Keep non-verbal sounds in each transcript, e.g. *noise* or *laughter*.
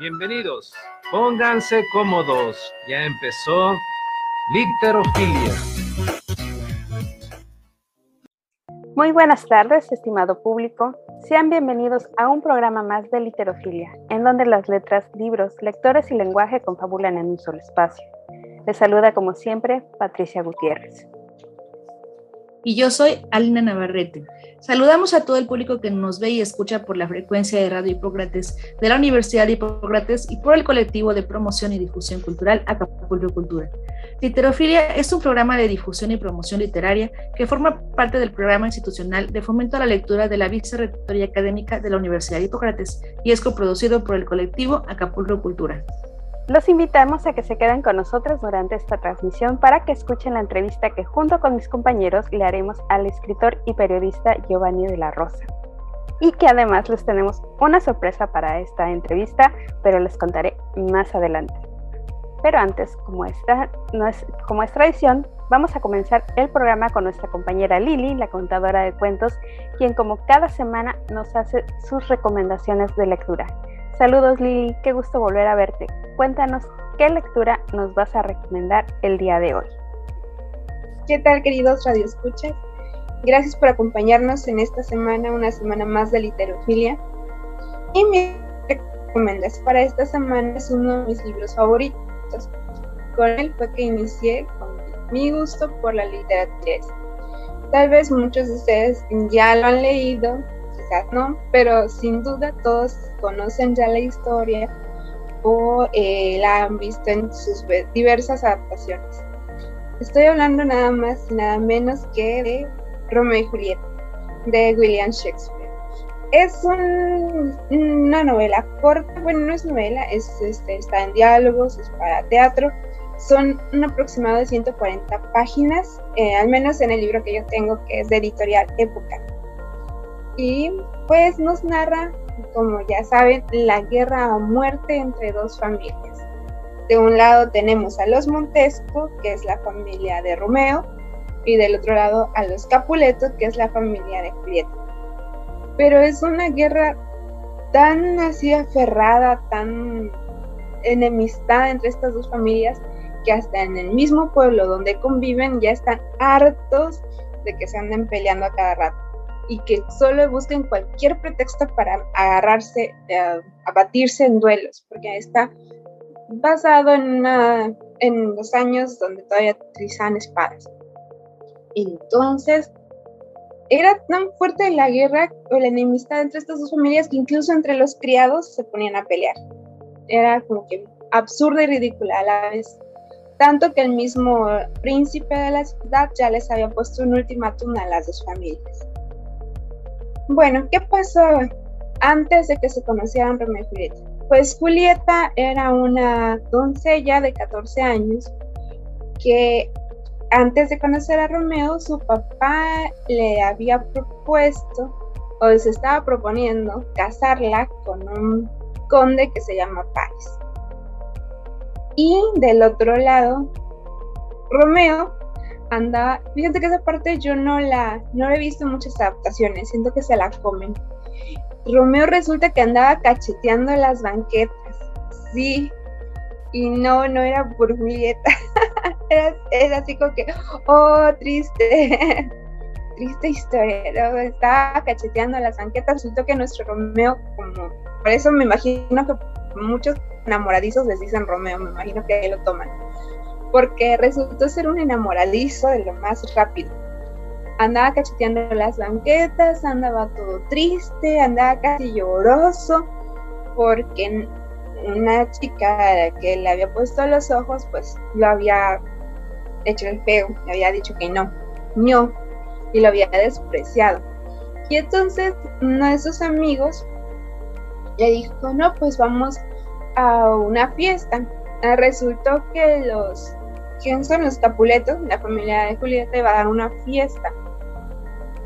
Bienvenidos. Pónganse cómodos. Ya empezó Literofilia. Muy buenas tardes, estimado público. Sean bienvenidos a un programa más de Literofilia, en donde las letras, libros, lectores y lenguaje confabulan en un solo espacio. Les saluda como siempre Patricia Gutiérrez y yo soy Alina Navarrete. Saludamos a todo el público que nos ve y escucha por la frecuencia de Radio Hipócrates de la Universidad de Hipócrates y por el colectivo de promoción y difusión cultural Acapulco Cultura. Literofilia es un programa de difusión y promoción literaria que forma parte del programa institucional de fomento a la lectura de la Vicerrectoría Académica de la Universidad de Hipócrates y es coproducido por el colectivo Acapulco Cultura. Los invitamos a que se queden con nosotros durante esta transmisión para que escuchen la entrevista que junto con mis compañeros le haremos al escritor y periodista Giovanni de la Rosa. Y que además les tenemos una sorpresa para esta entrevista, pero les contaré más adelante. Pero antes, como, es, como es tradición, vamos a comenzar el programa con nuestra compañera Lili, la contadora de cuentos, quien como cada semana nos hace sus recomendaciones de lectura. Saludos Lili, qué gusto volver a verte. Cuéntanos qué lectura nos vas a recomendar el día de hoy. ¿Qué tal queridos radioescuchas? Gracias por acompañarnos en esta semana, una semana más de literofilia. Y mi recomendación para esta semana es uno de mis libros favoritos. Con él fue que inicié con mi gusto por la literatura. Tal vez muchos de ustedes ya lo han leído, ¿no? Pero sin duda todos conocen ya la historia o eh, la han visto en sus diversas adaptaciones. Estoy hablando nada más y nada menos que de Romeo y Julieta, de William Shakespeare. Es una novela corta, bueno, no es novela, es, este, está en diálogos, es para teatro. Son un aproximado de 140 páginas, eh, al menos en el libro que yo tengo, que es de editorial Época y pues nos narra, como ya saben, la guerra a muerte entre dos familias. De un lado tenemos a los Montesco, que es la familia de Romeo, y del otro lado a los Capuleto, que es la familia de Julieta. Pero es una guerra tan así aferrada, tan enemistad entre estas dos familias, que hasta en el mismo pueblo donde conviven ya están hartos de que se anden peleando a cada rato y que solo busquen cualquier pretexto para agarrarse, eh, a batirse en duelos, porque está basado en, en los años donde todavía utilizaban espadas. Entonces, era tan fuerte la guerra o la enemistad entre estas dos familias que incluso entre los criados se ponían a pelear. Era como que absurda y ridícula a la vez. Tanto que el mismo príncipe de la ciudad ya les había puesto un ultimátum a las dos familias. Bueno, ¿qué pasó antes de que se conocieran Romeo y Julieta? Pues Julieta era una doncella de 14 años que antes de conocer a Romeo, su papá le había propuesto o se estaba proponiendo casarla con un conde que se llama Paris. Y del otro lado, Romeo anda, fíjate que esa parte yo no la, no he visto muchas adaptaciones, siento que se la comen. Romeo resulta que andaba cacheteando las banquetas, sí, y no, no era por Julieta, *laughs* era, así como que, oh, triste, *laughs* triste historia, estaba cacheteando las banquetas, resulta que nuestro Romeo, como, por eso me imagino que muchos enamoradizos les dicen Romeo, me imagino que ahí lo toman porque resultó ser un enamoradizo de lo más rápido. Andaba cacheteando las banquetas, andaba todo triste, andaba casi lloroso, porque una chica que le había puesto los ojos, pues lo había hecho el feo, le había dicho que no, no, y lo había despreciado. Y entonces uno de sus amigos le dijo, no, pues vamos a una fiesta. Resultó que los quién son los Capuletos, la familia de Julieta iba a dar una fiesta.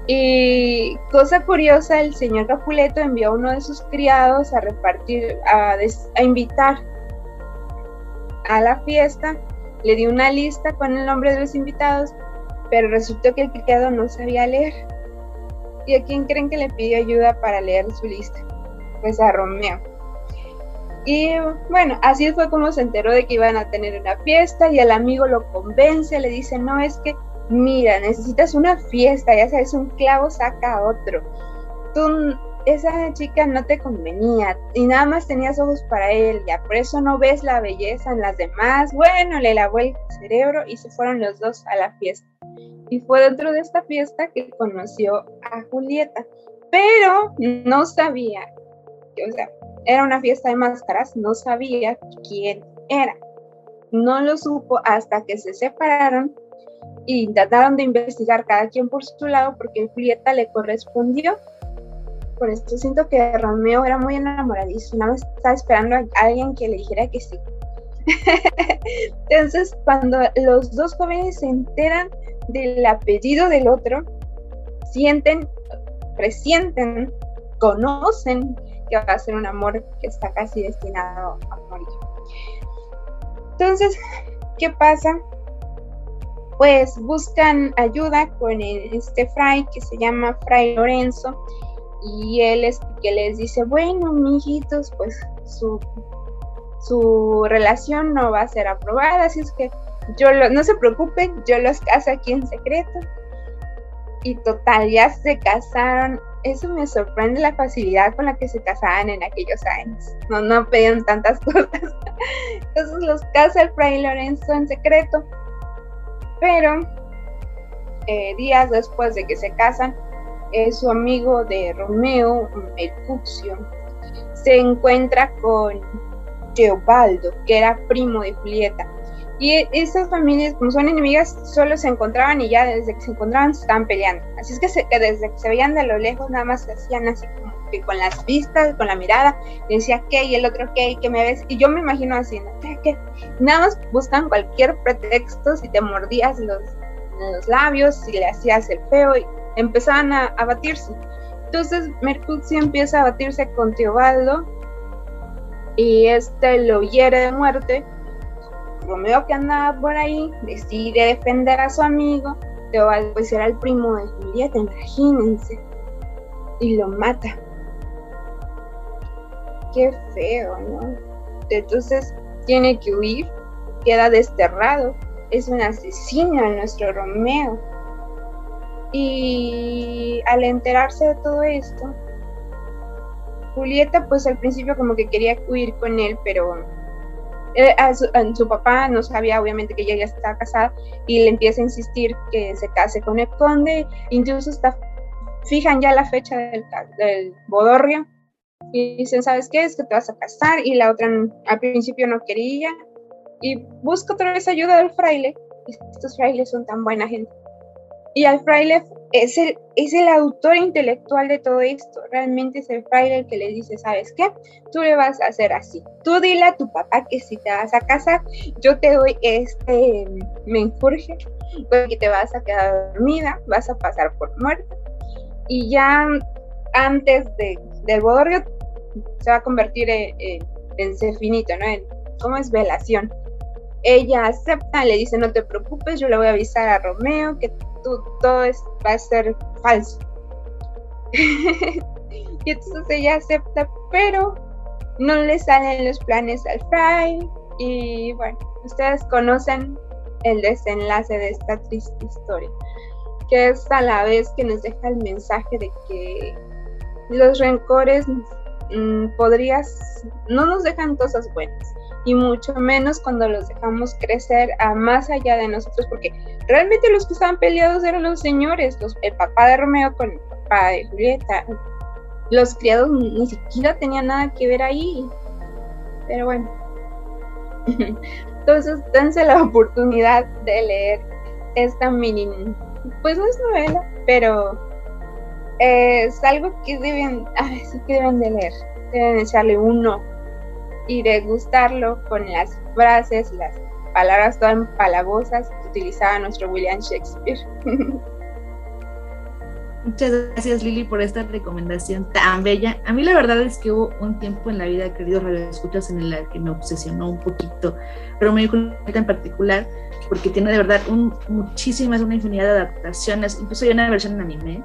Y cosa curiosa, el señor Capuleto envió a uno de sus criados a repartir, a, invitar a la fiesta, le dio una lista con el nombre de los invitados, pero resultó que el criado no sabía leer. ¿Y a quién creen que le pidió ayuda para leer su lista? Pues a Romeo. Y bueno, así fue como se enteró de que iban a tener una fiesta y el amigo lo convence, le dice, no, es que, mira, necesitas una fiesta, ya sabes, un clavo saca a otro. Tú, esa chica no te convenía y nada más tenías ojos para él, ya por eso no ves la belleza en las demás. Bueno, le lavó el cerebro y se fueron los dos a la fiesta. Y fue dentro de esta fiesta que conoció a Julieta, pero no sabía, o sea, era una fiesta de máscaras, no sabía quién era. No lo supo hasta que se separaron y trataron de investigar cada quien por su lado porque Julieta le correspondió. Por eso siento que Romeo era muy enamoradizo, más estaba esperando a alguien que le dijera que sí. *laughs* Entonces, cuando los dos jóvenes se enteran del apellido del otro, sienten, presienten, conocen que va a ser un amor que está casi destinado a morir. Entonces, ¿qué pasa? Pues buscan ayuda con este fray que se llama Fray Lorenzo y él es que les dice, bueno, mijitos, pues su, su relación no va a ser aprobada, así es que yo no se preocupen, yo los caso aquí en secreto. Y total, ya se casaron eso me sorprende la facilidad con la que se casaban en aquellos años. No, no pedían tantas *laughs* cosas. Entonces los casa el fray Lorenzo en secreto. Pero eh, días después de que se casan, eh, su amigo de Romeo, Mercucio, se encuentra con Teobaldo, que era primo de Julieta. Y esas familias, como son enemigas, solo se encontraban y ya desde que se encontraban se estaban peleando. Así es que, desde que se veían de lo lejos, nada más se hacían así como que con las vistas, con la mirada, y decía, ¿qué? Y el otro, ¿qué? ¿Qué me ves? Y yo me imagino así, ¿no? ¿Qué? Nada más buscan cualquier pretexto, si te mordías los, los labios, si le hacías el feo, y empezaban a, a batirse. Entonces Mercutio empieza a batirse con Teobaldo y este lo hiere de muerte Romeo que andaba por ahí decide defender a su amigo, pues era el primo de Julieta, imagínense, y lo mata. Qué feo, ¿no? Entonces tiene que huir, queda desterrado, es un asesino nuestro Romeo. Y al enterarse de todo esto, Julieta pues al principio como que quería huir con él, pero eh, su, papá no sabía obviamente que ella ya estaba casada y le empieza a insistir que se case con el conde, incluso está, fijan ya la fecha del, del bodorrio y dicen, ¿sabes qué? Es que te vas a casar y la otra al principio no quería y busca otra vez ayuda del fraile. Estos frailes son tan buena gente. Y al fraile es el, es el autor intelectual de todo esto. Realmente es el fraile el que le dice, ¿sabes qué? Tú le vas a hacer así. Tú dile a tu papá que si te vas a casar, yo te doy este menjurje, porque te vas a quedar dormida, vas a pasar por muerta. Y ya antes de, del bodorrio se va a convertir en, en, en cefinito, ¿no? En, ¿Cómo es velación? Ella acepta, le dice, no te preocupes, yo le voy a avisar a Romeo que todo es, va a ser falso. *laughs* y entonces ella acepta, pero no le salen los planes al Fry. Y bueno, ustedes conocen el desenlace de esta triste historia, que es a la vez que nos deja el mensaje de que los rencores mm, podrías, no nos dejan cosas buenas y mucho menos cuando los dejamos crecer a más allá de nosotros, porque realmente los que estaban peleados eran los señores, los, el papá de Romeo con el papá de Julieta. Los criados ni siquiera tenían nada que ver ahí. Pero bueno. *laughs* Entonces, dense la oportunidad de leer esta mini. Pues no es novela, pero es algo que deben, ay, sí que deben de leer. Deben echarle uno y degustarlo con las frases, las palabras todas empalagosas que utilizaba nuestro William Shakespeare. *laughs* Muchas gracias Lili por esta recomendación tan bella. A mí la verdad es que hubo un tiempo en la vida, queridos radioescuchas, en el que me obsesionó un poquito, pero me Julieta en particular, porque tiene de verdad muchísimas, una infinidad de adaptaciones. Incluso hay una versión en anime,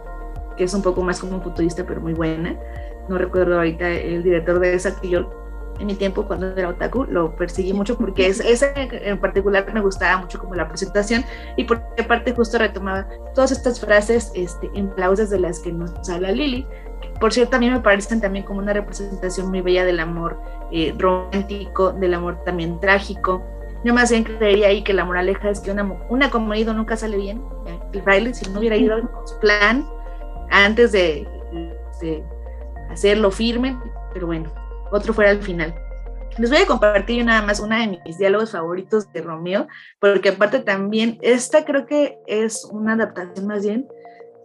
que es un poco más como futurista, pero muy buena. No recuerdo ahorita el director de esa, que yo en mi tiempo cuando era otaku, lo perseguí mucho porque es, ese en particular me gustaba mucho como la presentación y por parte justo retomaba todas estas frases este, en clauses de las que nos habla Lili. Por cierto, a mí me parecen también como una representación muy bella del amor eh, romántico, del amor también trágico. Yo más bien creería ahí que la moraleja es que una, una como ido nunca sale bien. El fraile, si no hubiera ido con su plan antes de, de hacerlo firme, pero bueno, otro fuera al final. Les voy a compartir nada más una de mis diálogos favoritos de Romeo, porque aparte también, esta creo que es una adaptación más bien,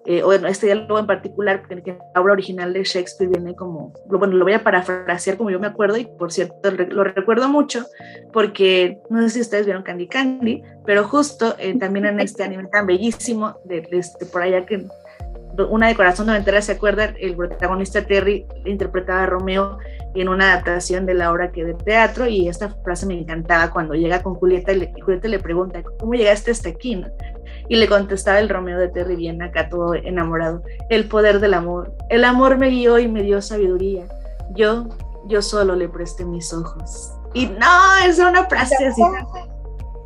eh, bueno, este diálogo en particular, porque la obra original de Shakespeare viene como, bueno, lo voy a parafrasear como yo me acuerdo, y por cierto, lo recuerdo mucho, porque no sé si ustedes vieron Candy Candy, pero justo eh, también en este anime tan bellísimo, de, de, este, por allá que una de Corazón Noventera, ¿se acuerdan? El protagonista Terry interpretaba a Romeo en una adaptación de la obra que de teatro y esta frase me encantaba cuando llega con Julieta y, Julieta le pregunta, ¿cómo llegaste hasta aquí? Y le contestaba el Romeo de Terry bien acá todo enamorado, el poder del amor. El amor me guió y me dio sabiduría. Yo, yo solo le presté mis ojos. Y no, es una frase así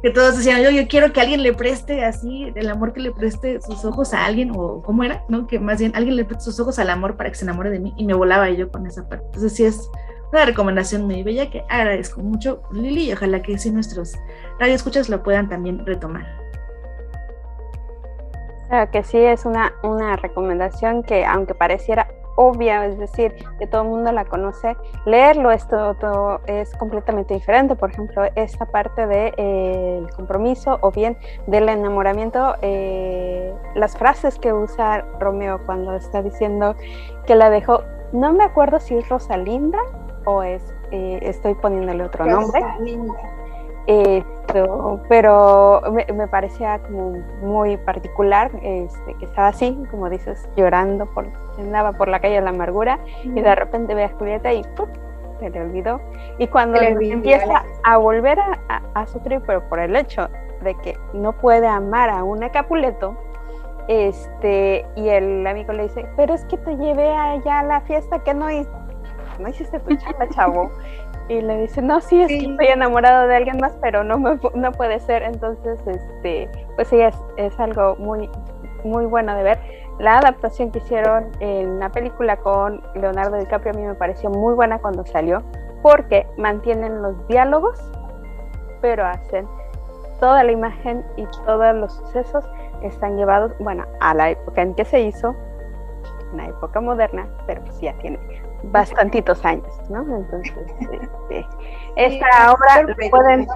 que todos decían, yo, yo quiero que alguien le preste así, el amor que le preste sus ojos a alguien, o cómo era, ¿no? Que más bien alguien le preste sus ojos al amor para que se enamore de mí, y me volaba yo con esa parte. Entonces sí es una recomendación muy bella que agradezco mucho, Lili, y ojalá que sí nuestros radioescuchas lo puedan también retomar. Claro que sí, es una, una recomendación que aunque pareciera obvia, es decir, que todo el mundo la conoce, leerlo esto todo es completamente diferente. Por ejemplo, esta parte del de, eh, compromiso o bien del enamoramiento, eh, las frases que usa Romeo cuando está diciendo que la dejó, no me acuerdo si es Rosalinda o es, eh, estoy poniéndole otro nombre. Esto, pero me, me, parecía como muy particular este, que estaba así, como dices, llorando, por, andaba por la calle de la amargura y de repente ve a Julieta y se le olvidó. Y cuando empieza a volver a, a, sufrir, pero por el hecho de que no puede amar a una Capuleto, este, y el amigo le dice, pero es que te llevé allá a la fiesta que no, no hiciste tu chamba, *laughs* chavo y le dice, no, sí, es que estoy enamorado de alguien más, pero no, me, no puede ser. Entonces, este, pues sí, es, es algo muy, muy bueno de ver. La adaptación que hicieron en la película con Leonardo DiCaprio a mí me pareció muy buena cuando salió, porque mantienen los diálogos, pero hacen toda la imagen y todos los sucesos están llevados, bueno, a la época en que se hizo, una época moderna, pero pues ya tiene bastantitos años, ¿no? Entonces, este, esta obra la pueden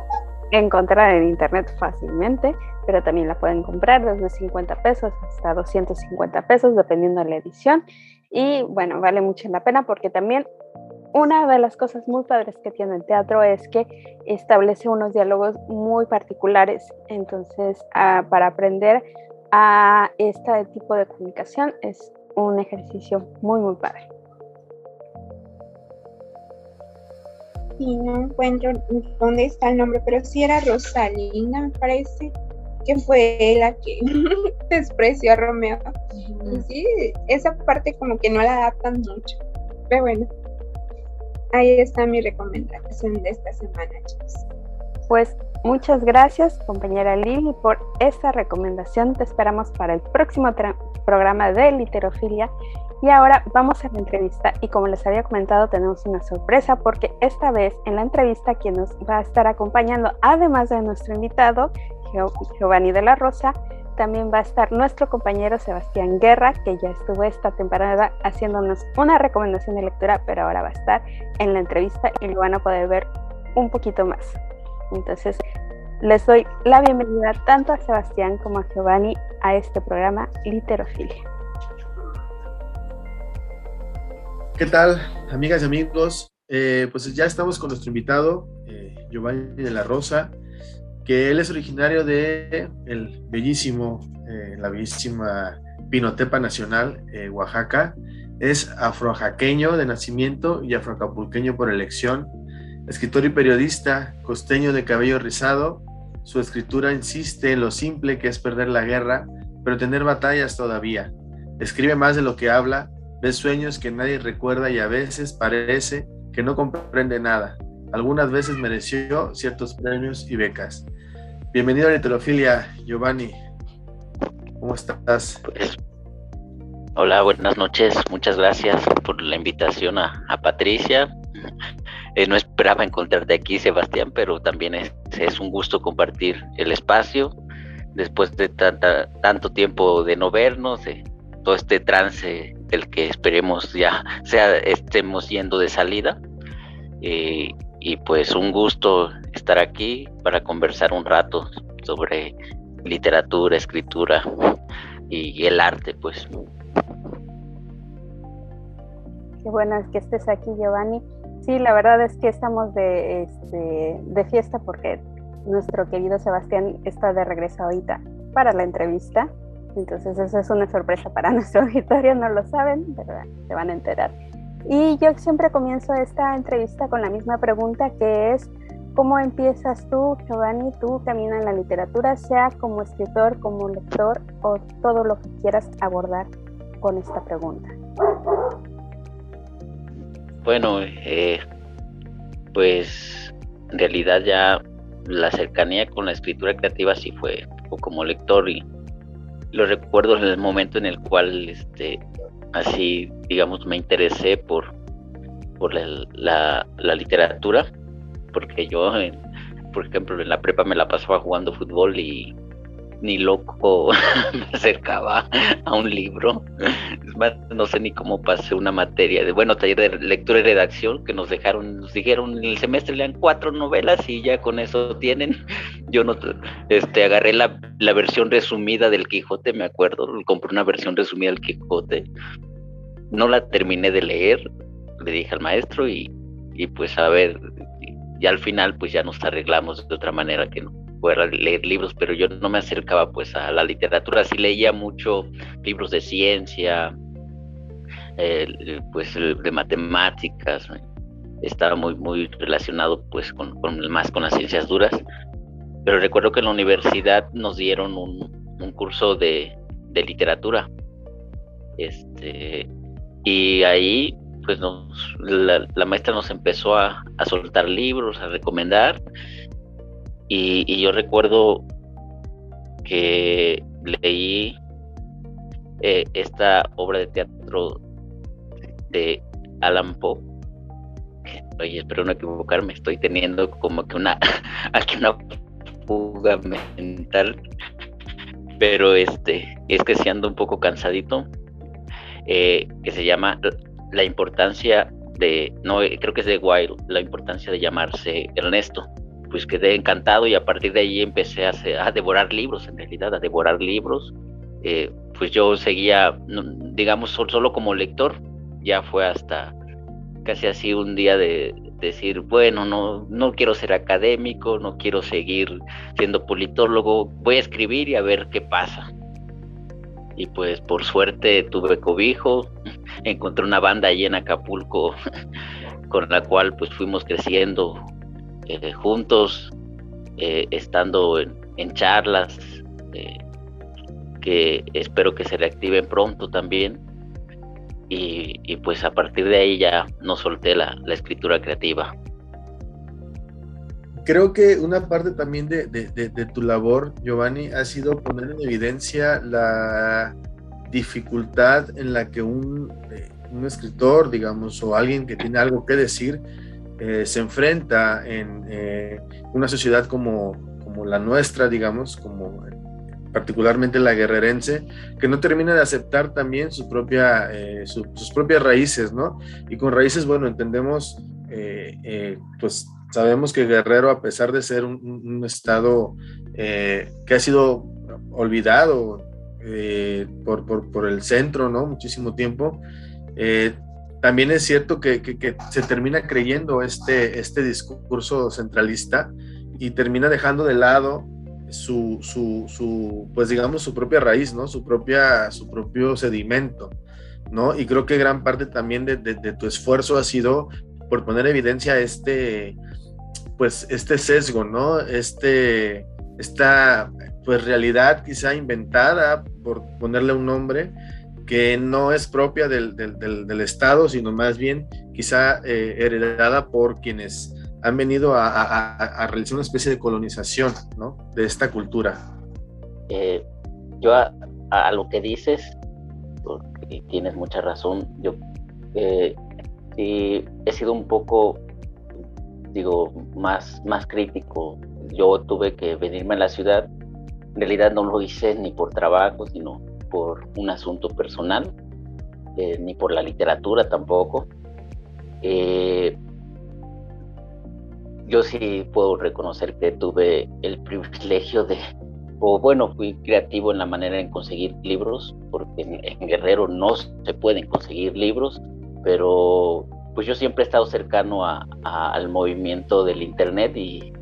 encontrar en internet fácilmente, pero también la pueden comprar desde 50 pesos hasta 250 pesos, dependiendo de la edición. Y bueno, vale mucho la pena porque también una de las cosas muy padres que tiene el teatro es que establece unos diálogos muy particulares. Entonces, ah, para aprender a este tipo de comunicación es un ejercicio muy, muy padre. y no encuentro dónde está el nombre, pero sí era Rosalina, me parece, que fue la que *laughs* despreció a Romeo. Y sí, esa parte como que no la adaptan mucho. Pero bueno, ahí está mi recomendación de esta semana, chicos. Pues muchas gracias, compañera Lili, por esta recomendación. Te esperamos para el próximo programa de Literofilia y ahora vamos a la entrevista y como les había comentado tenemos una sorpresa porque esta vez en la entrevista quien nos va a estar acompañando, además de nuestro invitado, Giovanni de la Rosa, también va a estar nuestro compañero Sebastián Guerra, que ya estuvo esta temporada haciéndonos una recomendación de lectura, pero ahora va a estar en la entrevista y lo van a poder ver un poquito más. Entonces, les doy la bienvenida tanto a Sebastián como a Giovanni a este programa Literofilia. ¿Qué tal, amigas y amigos? Eh, pues ya estamos con nuestro invitado, eh, Giovanni de la Rosa, que él es originario de el bellísimo, eh, la bellísima Pinotepa Nacional, Oaxaca. Es afrojaqueño de nacimiento y afroacapulqueño por elección. Escritor y periodista, costeño de cabello rizado, su escritura insiste en lo simple que es perder la guerra, pero tener batallas todavía. Escribe más de lo que habla, Ves sueños que nadie recuerda y a veces parece que no comprende nada. Algunas veces mereció ciertos premios y becas. Bienvenido a Literofilia, Giovanni. ¿Cómo estás? Pues, hola, buenas noches. Muchas gracias por la invitación a, Patricia. Eh, no esperaba encontrarte aquí, Sebastián, pero también es, un gusto compartir el espacio después de tanta, tanto tiempo de no vernos, de todo este trance del que esperemos ya sea estemos yendo de salida. Eh, y pues un gusto estar aquí para conversar un rato sobre literatura, escritura y el arte, pues. Qué bueno que estés aquí, Giovanni. Sí, la verdad es que estamos de, este, de fiesta porque nuestro querido Sebastián está de regreso ahorita para la entrevista. Entonces, eso es una sorpresa para *laughs* nuestro auditorio, no lo saben, pero se van a enterar. Y yo siempre comienzo esta entrevista con la misma pregunta que es, ¿cómo empiezas tú, Giovanni, tu camino en la literatura, sea como escritor, como lector o todo lo que quieras abordar con esta pregunta? Bueno, eh, pues en realidad ya la cercanía con la escritura creativa sí fue como lector y lo recuerdo en el momento en el cual este así digamos me interesé por por la, la, literatura porque yo por ejemplo en la prepa me la pasaba jugando fútbol y ni loco *laughs* me acercaba a un libro. Es más, no sé ni cómo pasé una materia de, bueno, taller de lectura y redacción que nos dejaron, nos dijeron en el semestre lean cuatro novelas y ya con eso tienen. *laughs* Yo no, este, agarré la, la versión resumida del Quijote, me acuerdo, compré una versión resumida del Quijote. No la terminé de leer, le dije al maestro y, y pues a ver, y al final pues ya nos arreglamos de otra manera que no fuera leer libros, pero yo no me acercaba pues a la literatura, sí leía mucho libros de ciencia, pues de matemáticas, estaba muy, muy relacionado pues con, más con las ciencias duras, pero recuerdo que en la universidad nos dieron un, curso de, literatura, este, y ahí pues nos, la, maestra nos empezó a, a soltar libros, a recomendar, y, yo recuerdo que leí eh, esta obra de teatro de Alan Poe. Oye, espero no equivocarme, estoy teniendo como que una, *laughs* aquí una fuga mental, pero este, es que si ando un poco cansadito, eh, que se llama La importancia de, no, creo que es de Wild, la importancia de llamarse Ernesto pues quedé encantado y a partir de ahí empecé a, devorar libros, en realidad, a devorar libros. Eh, pues yo seguía, digamos, solo como lector, ya fue hasta casi así un día de decir, bueno, no, no quiero ser académico, no quiero seguir siendo politólogo, voy a escribir y a ver qué pasa. Y pues por suerte tuve cobijo, *laughs* encontré una banda allí en Acapulco *laughs* con la cual pues fuimos creciendo eh, juntos, eh, estando en, charlas, eh, que espero que se reactiven pronto también. Y, pues a partir de ahí ya no solté la, escritura creativa. Creo que una parte también de, tu labor, Giovanni, ha sido poner en evidencia la dificultad en la que un, un escritor, digamos, o alguien que tiene algo que decir, eh, se enfrenta en eh, una sociedad como, como, la nuestra, digamos, como particularmente la guerrerense, que no termina de aceptar también eh, sus propias raíces, ¿no? Y con raíces, bueno, entendemos, pues sabemos que Guerrero, a pesar de ser un, estado que ha sido olvidado por, por, por, el centro, ¿no? Muchísimo tiempo, también es cierto que, se termina creyendo este, este discurso centralista y termina dejando de lado su, su, pues digamos, su propia raíz, ¿no? Su, propia, su propio sedimento, ¿no? Y creo que gran parte también de, tu esfuerzo ha sido por poner evidencia este, pues, este sesgo, ¿no? Este, esta, pues, realidad quizá inventada, por ponerle un nombre, que no es propia del, Estado, sino más bien quizá eh, heredada por quienes han venido a, realizar una especie de colonización ¿no? de esta cultura. Eh, yo a, lo que dices, porque tienes mucha razón, yo eh, he sido un poco, digo, más, más crítico. Yo tuve que venirme a la ciudad, en realidad no lo hice ni por trabajo, sino por un asunto personal, eh, ni por la literatura tampoco. Eh, yo sí puedo reconocer que tuve el privilegio de, o bueno, fui creativo en la manera en conseguir libros, porque en, Guerrero no se pueden conseguir libros, pero pues yo siempre he estado cercano al movimiento del Internet y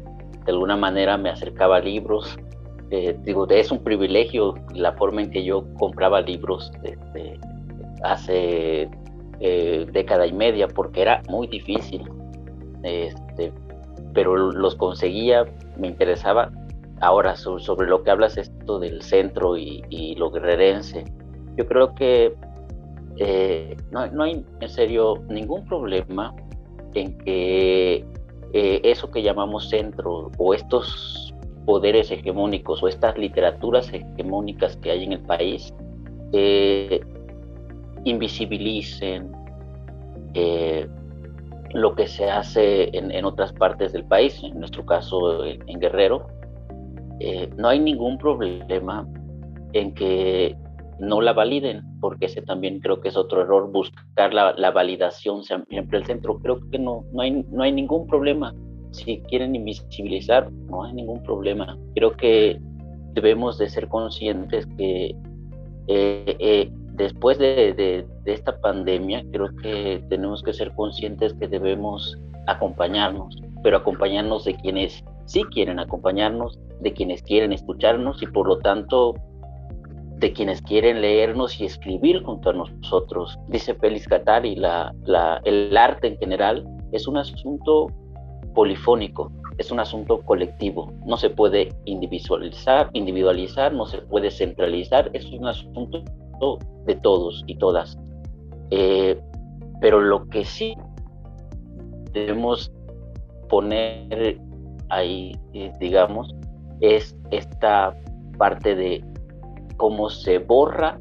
de alguna manera me acercaba a libros. Eh, digo, es un privilegio la forma en que yo compraba libros desde hace eh, década y media, porque era muy difícil. Este, pero los conseguía, me interesaba Ahora, sobre, lo que hablas, esto del centro y, lo guerrerense, yo creo que eh, no, hay en serio ningún problema en que eso que llamamos centro o estos poderes hegemónicos o estas literaturas hegemónicas que hay en el país eh, invisibilicen lo que se hace en, otras partes del país, en nuestro caso en Guerrero, eh, no hay ningún problema en que no la validen, porque ese también creo que es otro error, buscar la, la validación siempre el centro. Creo que no, no, hay, no hay ningún problema. Si quieren invisibilizar, no hay ningún problema. Creo que debemos de ser conscientes que eh, eh, después de, de, de, esta pandemia, creo que tenemos que ser conscientes que debemos acompañarnos, pero acompañarnos de quienes sí quieren acompañarnos, de quienes quieren escucharnos y por lo tanto de quienes quieren leernos y escribir junto a nosotros. Dice Félix Catari, la, la, el arte en general es un asunto polifónico, es un asunto colectivo, no se puede individualizar, individualizar, no se puede centralizar, es un asunto de todos y todas. Eh, pero lo que sí debemos poner ahí, eh, digamos, es esta parte de cómo se borra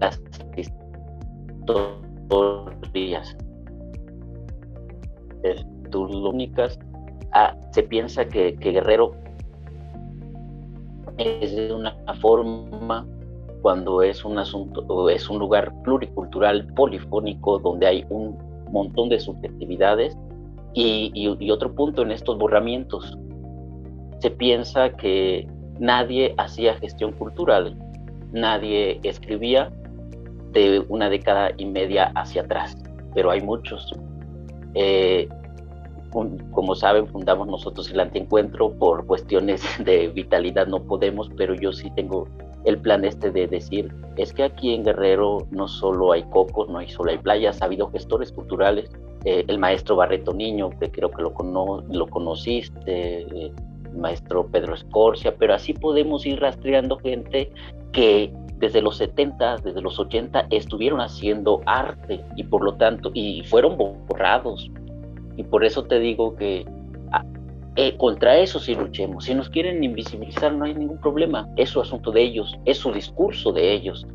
las historias. Únicas. Ah, se piensa que, que Guerrero es de una forma cuando es un asunto, es un lugar pluricultural, polifónico, donde hay un montón de subjetividades. Y, otro punto en estos borramientos, se piensa que nadie hacía gestión cultural, nadie escribía de una década y media hacia atrás, pero hay muchos. Eh, como saben, fundamos nosotros el antiencuentro por cuestiones *laughs* de vitalidad, no podemos, pero yo sí tengo el plan este de decir, es que aquí en Guerrero no solo hay cocos, no hay solo hay playas, ha habido gestores culturales, eh, el maestro Barreto Niño, que creo que lo, lo conociste, el maestro Pedro Escorcia, pero así podemos ir rastreando gente que desde los 70, desde los 80 estuvieron haciendo arte y por lo tanto, y fueron borrados. Y por eso te digo que ah, eh, contra eso sí luchemos. Si nos quieren invisibilizar no hay ningún problema, es su asunto de ellos, es su discurso de ellos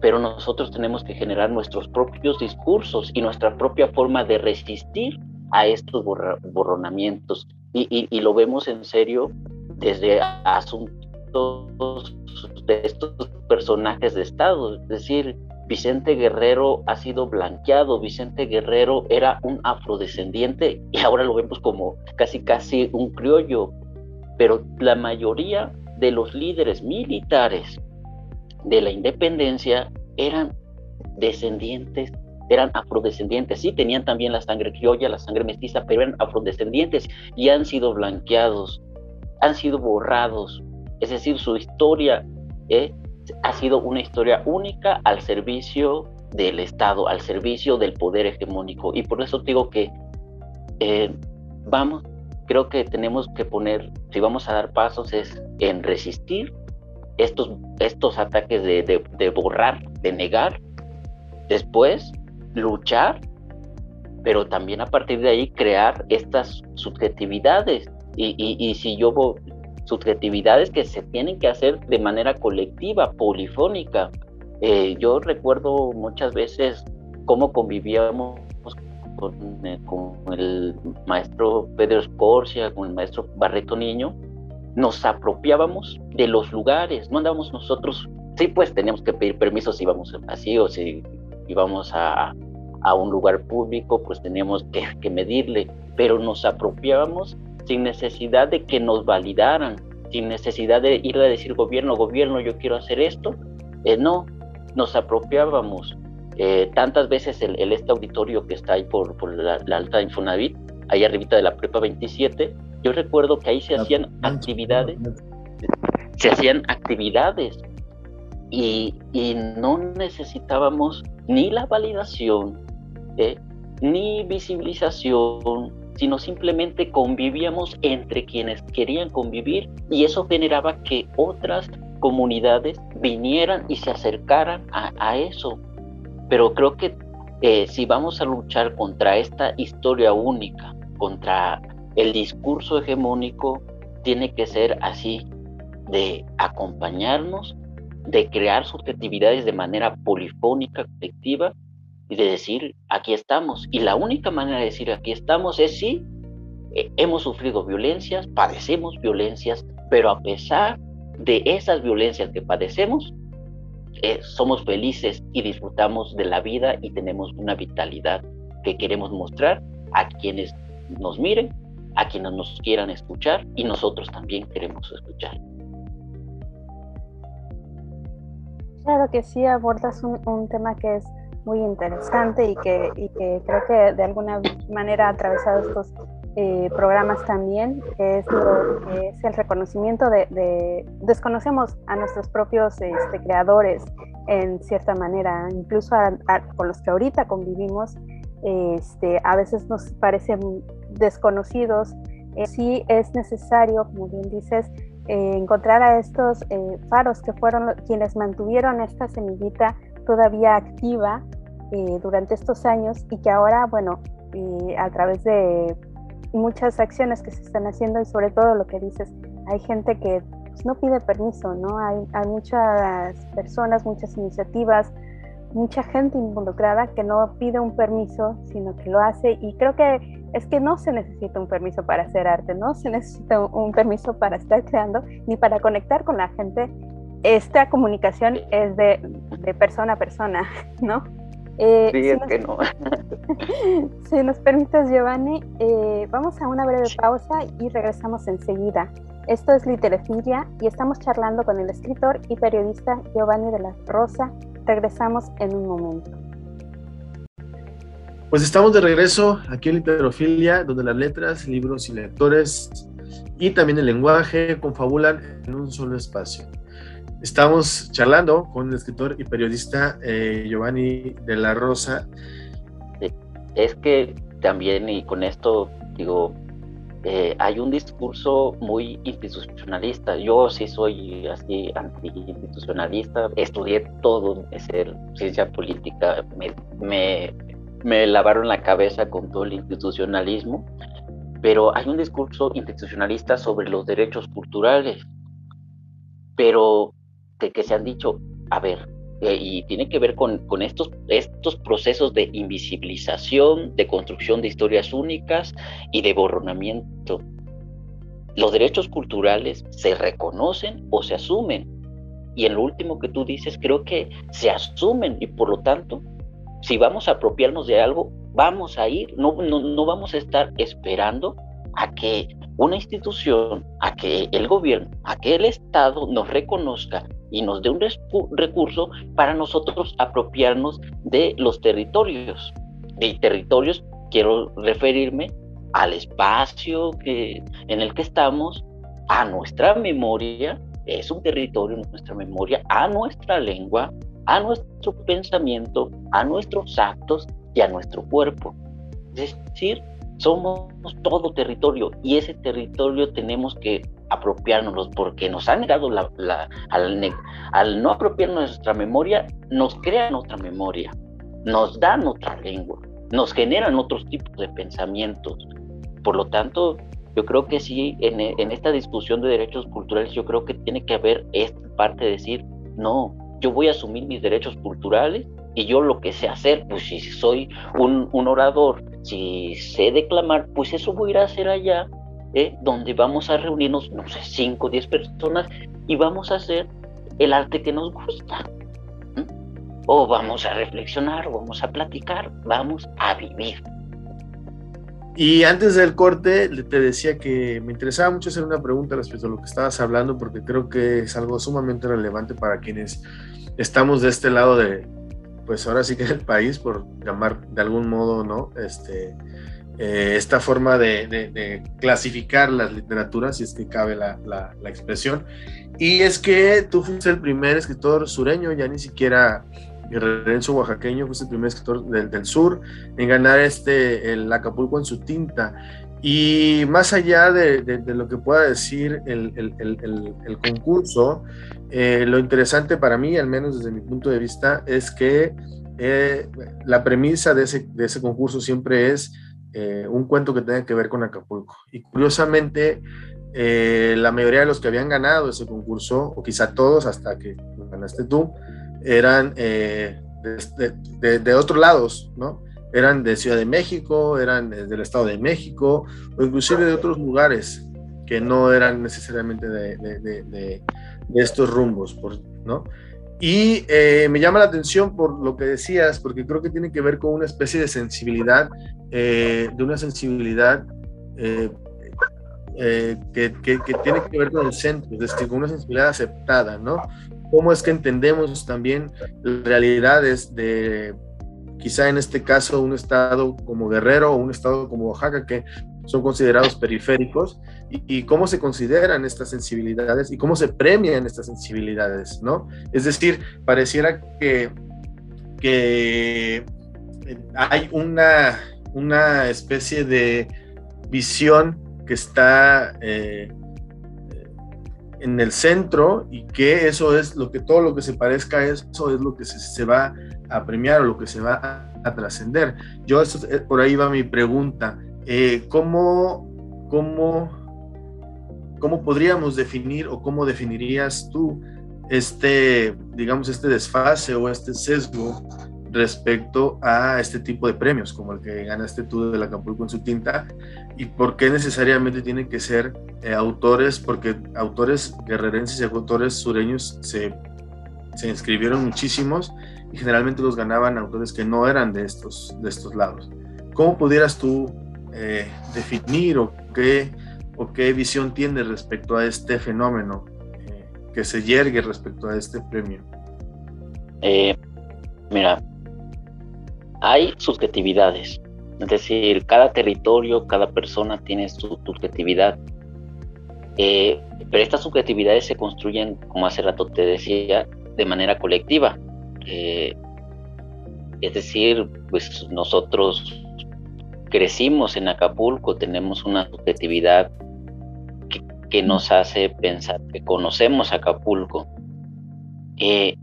pero nosotros tenemos que generar nuestros propios discursos y nuestra propia forma de resistir a estos borronamientos. Y, lo vemos en serio desde asuntos de estos personajes de Estado. Es decir, Vicente Guerrero ha sido blanqueado, Vicente Guerrero era un afrodescendiente y ahora lo vemos como casi casi un criollo, pero la mayoría de los líderes militares de la independencia eran descendientes, eran afrodescendientes. Sí, tenían también la sangre criolla, la sangre mestiza, pero eran afrodescendientes y han sido blanqueados, han sido borrados. Es decir, su historia eh, ha sido una historia única al servicio del Estado, al servicio del poder hegemónico. Y por eso digo que eh, vamos, creo que tenemos que poner, si vamos a dar pasos, es en resistir estos, estos ataques de, borrar de negar, después luchar, pero también a partir de ahí crear estas subjetividades. Y, y, si yo subjetividades que se tienen que hacer de manera colectiva, polifónica. Eh, yo recuerdo muchas veces cómo convivíamos con, eh, con, el maestro Pedro Escorcia, con el maestro Barreto Niño, nos apropiábamos de los lugares, no andábamos nosotros, sí, pues teníamos que pedir permiso si íbamos así o si íbamos a, a un lugar público, pues teníamos que, que, medirle, pero nos apropiábamos sin necesidad de que nos validaran, sin necesidad de ir a decir gobierno, gobierno, yo quiero hacer esto. Eh, no, nos apropiábamos. Eh, tantas veces el, este auditorio que está ahí por, por la, alta Infonavit, ahí arribita de la prepa 27, yo recuerdo que ahí se hacían actividades, se hacían actividades y, y no necesitábamos ni la validación, eh, ni visibilización, sino simplemente convivíamos entre quienes querían convivir y eso generaba que otras comunidades vinieran y se acercaran a, eso. Pero creo que eh, si vamos a luchar contra esta historia única, contra el discurso hegemónico, tiene que ser así, de acompañarnos, de crear subjetividades de manera polifónica, colectiva, y de decir, aquí estamos. Y la única manera de decir, aquí estamos es si eh, hemos sufrido violencias, padecemos violencias, pero a pesar de esas violencias que padecemos, eh, somos felices y disfrutamos de la vida y tenemos una vitalidad que queremos mostrar a quienes nos miren, a quienes nos quieran escuchar y nosotros también queremos escuchar. Claro que sí, abordas un, un tema que es muy interesante y que, que creo que de alguna manera ha atravesado estos eh, programas también, que es, es el reconocimiento de, desconocemos a nuestros propios este, creadores en cierta manera, incluso con los que ahorita convivimos, este, a veces nos parecen desconocidos. Eh, sí es necesario, como bien dices, eh, encontrar a estos faros que fueron quienes mantuvieron esta semillita todavía activa eh, durante estos años y que ahora, bueno, eh, a través de muchas acciones que se están haciendo y sobre todo lo que dices, hay gente que pues, no pide permiso, ¿no? Hay, hay muchas personas, muchas iniciativas, mucha gente involucrada que no pide un permiso, sino que lo hace y creo que es que no se necesita un permiso para hacer arte, no se necesita un permiso para estar creando ni para conectar con la gente. Esta comunicación es de, de persona a persona, ¿no? Eh, sí, es que no. *laughs* si nos permites, Giovanni, eh, vamos a una breve pausa y regresamos enseguida. Esto es Literefilia y estamos charlando con el escritor y periodista Giovanni de la Rosa. Regresamos en un momento. Pues estamos de regreso aquí en Literofilia, donde las letras, libros y lectores y también el lenguaje confabulan en un solo espacio. Estamos charlando con el escritor y periodista eh, Giovanni de la Rosa. Es que también, y con esto digo, eh, hay un discurso muy institucionalista. Yo sí soy así anti-institucionalista. Estudié todo, ser ciencia política. Me, me lavaron la cabeza con todo el institucionalismo. Pero hay un discurso institucionalista sobre los derechos culturales. Pero que, se han dicho, a ver, eh, y tiene que ver con, con, estos, estos procesos de invisibilización, de construcción de historias únicas y de borronamiento. Los derechos culturales se reconocen o se asumen. Y en lo último que tú dices, creo que se asumen y por lo tanto, si vamos a apropiarnos de algo, vamos a ir, no, no, no vamos a estar esperando a que una institución, a que el gobierno, a que el Estado nos reconozca y nos dé un recurso para nosotros apropiarnos de los territorios. De territorios quiero referirme al espacio que, en el que estamos, a nuestra memoria, es un territorio nuestra memoria, a nuestra lengua, a nuestro pensamiento, a nuestros actos y a nuestro cuerpo. Es decir, somos todo territorio y ese territorio tenemos que apropiárnoslo porque nos han negado la, al, al, no apropiar nuestra memoria, nos crean otra memoria, nos dan otra lengua, nos generan otros tipos de pensamientos. Por lo tanto, yo creo que sí, en, en esta discusión de derechos culturales, yo creo que tiene que haber esta parte de decir, no, yo voy a asumir mis derechos culturales y yo lo que sé hacer, pues si soy un, un orador, si sé declamar, pues eso voy a ir a hacer allá, ¿eh? donde vamos a reunirnos, no sé, 5 o 10 personas y vamos a hacer el arte que nos gusta. O vamos a reflexionar, o vamos a platicar, vamos a vivir. Y antes del corte, te decía que me interesaba mucho hacer una pregunta respecto a lo que estabas hablando, porque creo que es algo sumamente relevante para quienes estamos de este lado de, pues ahora sí que el país, por llamar de algún modo, ¿no? Este, eh, esta forma de, clasificar las literaturas, si es que cabe la, la, expresión. Y es que tú fuiste el primer escritor sureño, ya ni siquiera guerrerense oaxaqueño, fuiste el primer escritor del, del, sur en ganar este, el Acapulco en su tinta. Y más allá de, lo que pueda decir el, concurso, eh, lo interesante para mí, al menos desde mi punto de vista, es que eh, la premisa de ese, concurso siempre es eh, un cuento que tenga que ver con Acapulco. Y curiosamente, la mayoría de los que habían ganado ese concurso, o quizá todos hasta que ganaste tú, eran de, otros lados, ¿no? Eran de Ciudad de México, eran del Estado de México, o inclusive de otros lugares que no eran necesariamente de, de estos rumbos, ¿no? Y eh, me llama la atención por lo que decías, porque creo que tiene que ver con una especie de sensibilidad, eh, de una sensibilidad eh, que, que, tiene que ver con el centro, es decir, con una sensibilidad aceptada, ¿no? ¿Cómo es que entendemos también realidades de, quizá en este caso, un estado como Guerrero o un estado como Oaxaca, que son considerados periféricos y, cómo se consideran estas sensibilidades y cómo se premian estas sensibilidades, ¿no? Es decir, pareciera que, que hay una, una especie de visión que está eh, en el centro y que eso es lo que todo lo que se parezca a eso es lo que se, va a premiar o lo que se va a, trascender. Yo, eh, por ahí va mi pregunta. Eh, ¿cómo, cómo, cómo podríamos definir o cómo definirías tú este, digamos, este desfase o este sesgo respecto a este tipo de premios, como el que ganaste tú del Acapulco en su tinta, y por qué necesariamente tienen que ser eh, autores, porque autores guerrerenses y autores sureños se, se inscribieron muchísimos y generalmente los ganaban autores que no eran de estos, de estos lados. ¿Cómo pudieras tú eh, definir o qué, o qué visión tiene respecto a este fenómeno eh, que se yergue respecto a este premio? Eh, mira, hay subjetividades, es decir, cada territorio, cada persona tiene su subjetividad, pero estas subjetividades se construyen, como hace rato te decía, de manera colectiva. Es decir, pues nosotros crecimos en Acapulco, tenemos una subjetividad que, nos hace pensar que conocemos Acapulco. Eh,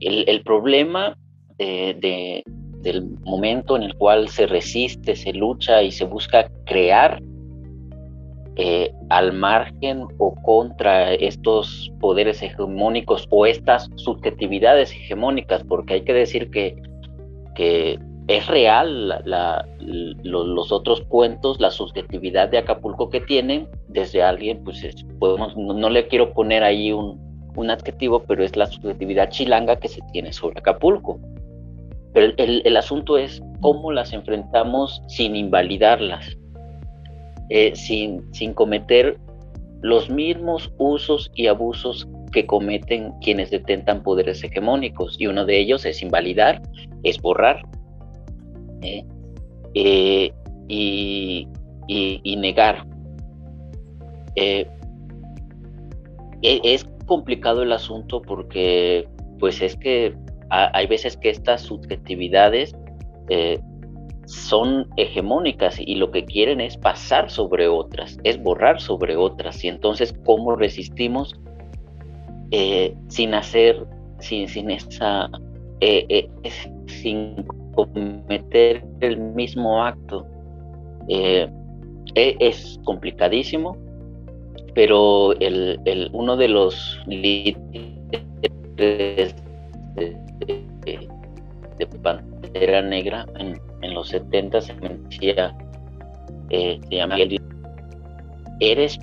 el, problema del momento en el cual se resiste, se lucha y se busca crear eh, al margen o contra estos poderes hegemónicos o estas subjetividades hegemónicas, porque hay que decir que, que es real los otros cuentos, la subjetividad de Acapulco que tienen, desde alguien, pues podemos, no, le quiero poner ahí un, adjetivo, pero es la subjetividad chilanga que se tiene sobre Acapulco. Pero el, asunto es cómo las enfrentamos sin invalidarlas, eh, sin, sin cometer los mismos usos y abusos que cometen quienes detentan poderes hegemónicos. Y uno de ellos es invalidar, es borrar, ¿eh? Eh, y, negar. Eh, e, es complicado el asunto porque pues es que hay veces que estas subjetividades son hegemónicas y lo que quieren es pasar sobre otras, es borrar sobre otras. Y entonces, ¿cómo resistimos eh, sin hacer, sin, sin esa, eh, eh, sin cometer el mismo acto? es complicadísimo, pero el, uno de los líderes de, de Pantera Negra en los 70 se decía, eh, se llama, ¿eres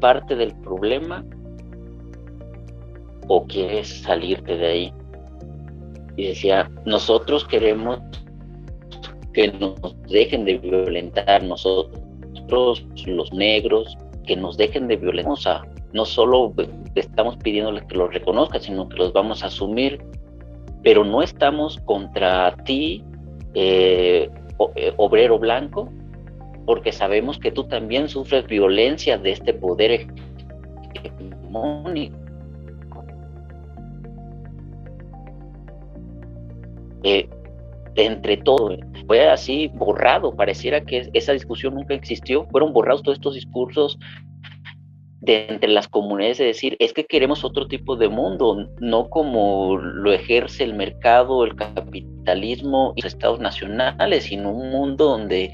parte del problema o quieres salirte de ahí? Y decía, nosotros queremos que nos dejen de violentar, nosotros los negros, que nos dejen de violentar. no solo estamos pidiéndoles que los reconozcan, sino que los vamos a asumir, pero no estamos contra ti eh, eh, obrero blanco, porque sabemos que tú también sufres violencia de este poder hegemónico. Eh, entre todo, fue así borrado, pareciera que esa discusión nunca existió, fueron borrados todos estos discursos de entre las comunidades de decir, es que queremos otro tipo de mundo, no como lo ejerce el mercado, el capitalismo y los estados nacionales, sino un mundo donde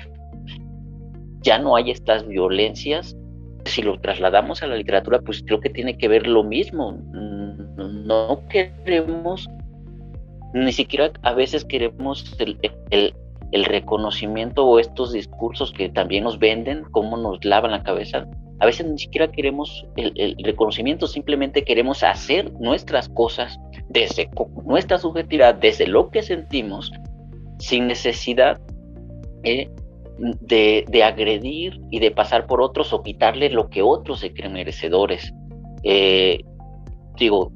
ya no hay estas violencias. Si lo trasladamos a la literatura, pues creo que tiene que ver lo mismo. No queremos, ni siquiera a veces queremos el, el reconocimiento o estos discursos que también nos venden, cómo nos lavan la cabeza a veces ni siquiera queremos el, reconocimiento, simplemente queremos hacer nuestras cosas desde nuestra subjetividad, desde lo que sentimos, sin necesidad eh, de, agredir y de pasar por otros o quitarle lo que otros se creen merecedores. Eh, digo,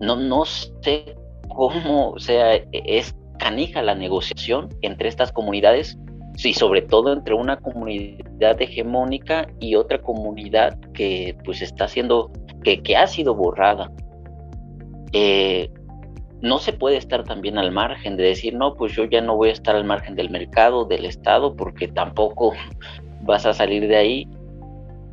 no, no sé cómo, o sea, es canija la negociación entre estas comunidades Sí, sobre todo entre una comunidad hegemónica y otra comunidad que pues está siendo, que, que ha sido borrada. Eh, no se puede estar también al margen de decir, no, pues yo ya no voy a estar al margen del mercado, del Estado, porque tampoco *laughs* vas a salir de ahí,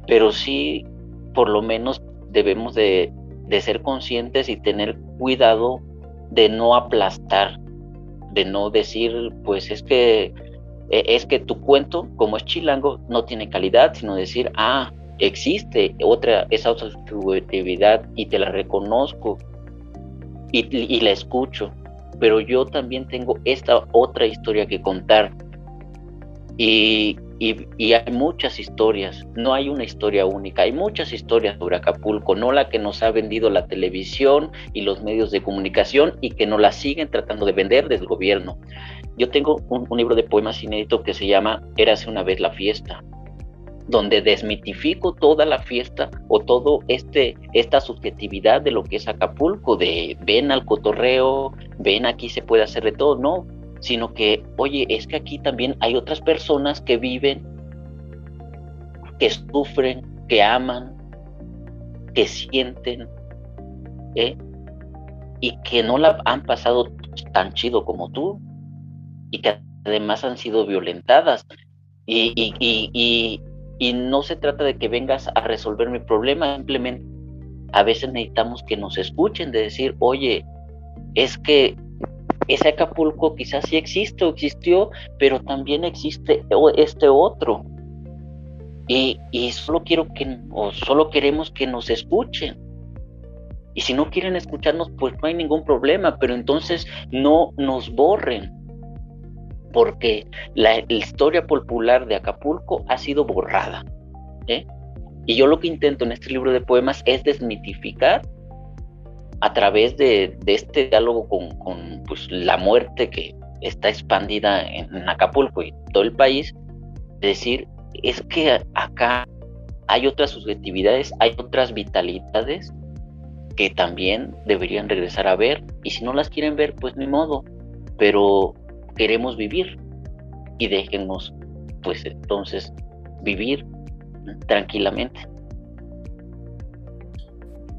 pero sí, por lo menos debemos de, de ser conscientes y tener cuidado de no aplastar, de no decir, pues es que eh, es que tu cuento, como es chilango, no tiene calidad, sino decir, ah, existe otra, esa otra subjetividad y te la reconozco y, la escucho, pero yo también tengo esta otra historia que contar. Y, y, hay muchas historias, no hay una historia única, hay muchas historias sobre Acapulco, no la que nos ha vendido la televisión y los medios de comunicación y que nos la siguen tratando de vender desde el gobierno. Yo tengo un, libro de poemas inédito que se llama Érase una vez la fiesta, donde desmitifico toda la fiesta o todo este esta subjetividad de lo que es Acapulco, de ven al cotorreo, ven aquí se puede hacer de todo, no, sino que oye, es que aquí también hay otras personas que viven, que sufren, que aman, que sienten, ¿eh? y que no la han pasado tan chido como tú y que además han sido violentadas. Y, y, y, no se trata de que vengas a resolver mi problema, simplemente a veces necesitamos que nos escuchen, de decir, oye, es que ese Acapulco quizás sí existe o existió, pero también existe este otro. Y, y, solo quiero que, o solo queremos que nos escuchen. Y si no quieren escucharnos, pues no hay ningún problema, pero entonces no nos borren porque la, historia popular de Acapulco ha sido borrada. ¿eh? Y yo lo que intento en este libro de poemas es desmitificar a través de, este diálogo con, pues, la muerte que está expandida en, Acapulco y todo el país, decir, es que acá hay otras subjetividades, hay otras vitalidades que también deberían regresar a ver, y si no las quieren ver, pues ni modo, pero queremos vivir y déjenos pues entonces vivir tranquilamente.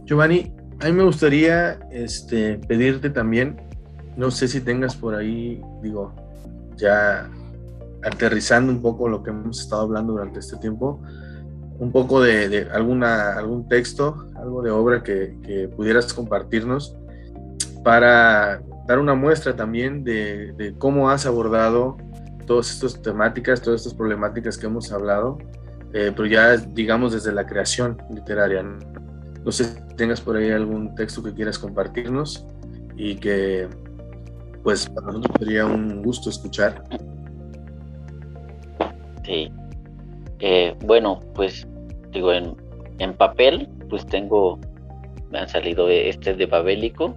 Giovanni, a mí me gustaría este, pedirte también, no sé si tengas por ahí, digo, ya aterrizando un poco lo que hemos estado hablando durante este tiempo, un poco de, alguna, algún texto, algo de obra que, pudieras compartirnos para dar una muestra también de, cómo has abordado todas estas temáticas, todas estas problemáticas que hemos hablado, eh, pero ya digamos desde la creación literaria. No sé si tengas por ahí algún texto que quieras compartirnos y que pues para nosotros sería un gusto escuchar. Sí. Eh, bueno, pues digo, en, en, papel, pues tengo, me han salido este de Babélico.